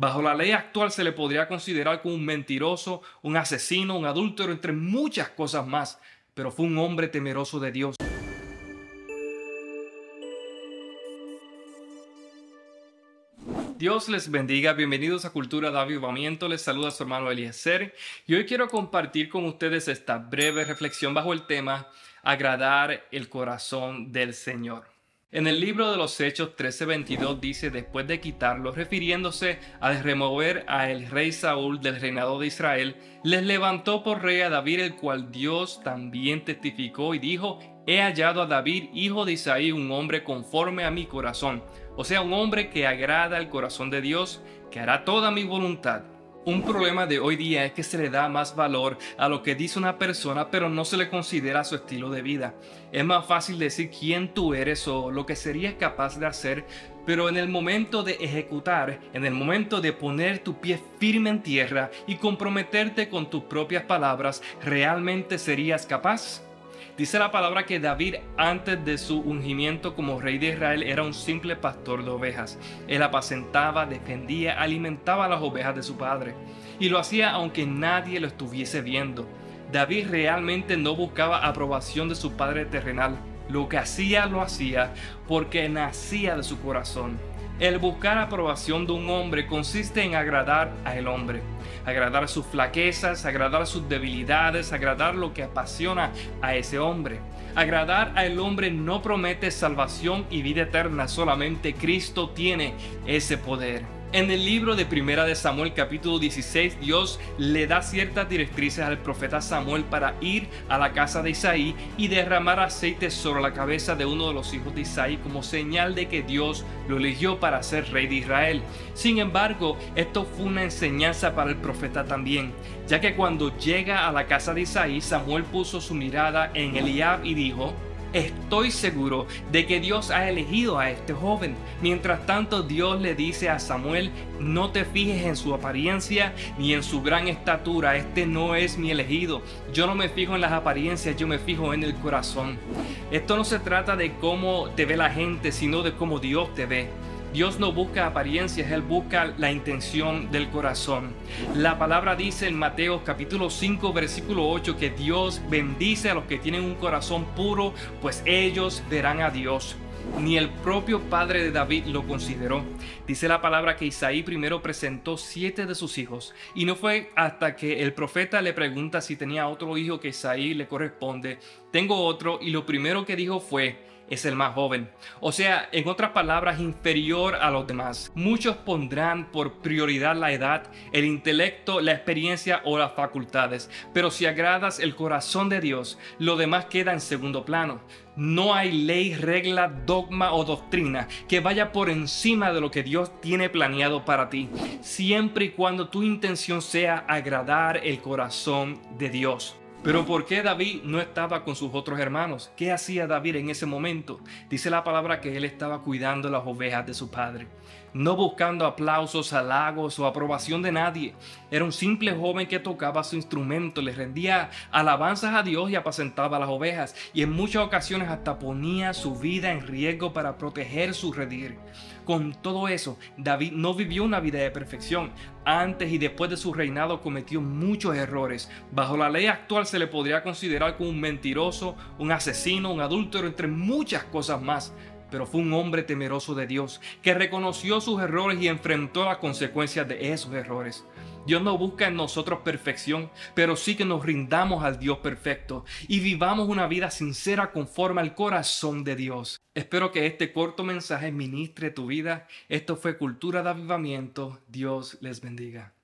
Bajo la ley actual se le podría considerar como un mentiroso, un asesino, un adúltero, entre muchas cosas más, pero fue un hombre temeroso de Dios. Dios les bendiga, bienvenidos a Cultura de Avivamiento, les saluda su hermano Eliezer y hoy quiero compartir con ustedes esta breve reflexión bajo el tema Agradar el corazón del Señor. En el libro de los Hechos 13:22 dice, después de quitarlo, refiriéndose a remover a el rey Saúl del reinado de Israel, les levantó por rey a David, el cual Dios también testificó y dijo, he hallado a David, hijo de Isaí, un hombre conforme a mi corazón, o sea, un hombre que agrada el corazón de Dios, que hará toda mi voluntad. Un problema de hoy día es que se le da más valor a lo que dice una persona, pero no se le considera su estilo de vida. Es más fácil decir quién tú eres o lo que serías capaz de hacer, pero en el momento de ejecutar, en el momento de poner tu pie firme en tierra y comprometerte con tus propias palabras, ¿realmente serías capaz? Dice la palabra que David antes de su ungimiento como rey de Israel era un simple pastor de ovejas. Él apacentaba, defendía, alimentaba las ovejas de su padre. Y lo hacía aunque nadie lo estuviese viendo. David realmente no buscaba aprobación de su padre terrenal. Lo que hacía lo hacía porque nacía de su corazón. El buscar aprobación de un hombre consiste en agradar al hombre, agradar sus flaquezas, agradar sus debilidades, agradar lo que apasiona a ese hombre. Agradar al hombre no promete salvación y vida eterna, solamente Cristo tiene ese poder. En el libro de Primera de Samuel capítulo 16, Dios le da ciertas directrices al profeta Samuel para ir a la casa de Isaí y derramar aceite sobre la cabeza de uno de los hijos de Isaí como señal de que Dios lo eligió para ser rey de Israel. Sin embargo, esto fue una enseñanza para el profeta también, ya que cuando llega a la casa de Isaí, Samuel puso su mirada en Eliab y dijo, Estoy seguro de que Dios ha elegido a este joven. Mientras tanto, Dios le dice a Samuel, no te fijes en su apariencia ni en su gran estatura, este no es mi elegido. Yo no me fijo en las apariencias, yo me fijo en el corazón. Esto no se trata de cómo te ve la gente, sino de cómo Dios te ve. Dios no busca apariencias, Él busca la intención del corazón. La palabra dice en Mateo capítulo 5 versículo 8 que Dios bendice a los que tienen un corazón puro, pues ellos verán a Dios. Ni el propio padre de David lo consideró. Dice la palabra que Isaí primero presentó siete de sus hijos y no fue hasta que el profeta le pregunta si tenía otro hijo que Isaí le corresponde. Tengo otro y lo primero que dijo fue, es el más joven. O sea, en otras palabras, inferior a los demás. Muchos pondrán por prioridad la edad, el intelecto, la experiencia o las facultades. Pero si agradas el corazón de Dios, lo demás queda en segundo plano. No hay ley, regla, dogma o doctrina que vaya por encima de lo que Dios tiene planeado para ti, siempre y cuando tu intención sea agradar el corazón de Dios. Pero ¿por qué David no estaba con sus otros hermanos? ¿Qué hacía David en ese momento? Dice la palabra que él estaba cuidando las ovejas de su padre, no buscando aplausos, halagos o aprobación de nadie. Era un simple joven que tocaba su instrumento, le rendía alabanzas a Dios y apacentaba las ovejas, y en muchas ocasiones hasta ponía su vida en riesgo para proteger su redir. Con todo eso, David no vivió una vida de perfección. Antes y después de su reinado cometió muchos errores. Bajo la ley actual se le podría considerar como un mentiroso, un asesino, un adúltero, entre muchas cosas más pero fue un hombre temeroso de Dios, que reconoció sus errores y enfrentó las consecuencias de esos errores. Dios no busca en nosotros perfección, pero sí que nos rindamos al Dios perfecto y vivamos una vida sincera conforme al corazón de Dios. Espero que este corto mensaje ministre tu vida. Esto fue Cultura de Avivamiento. Dios les bendiga.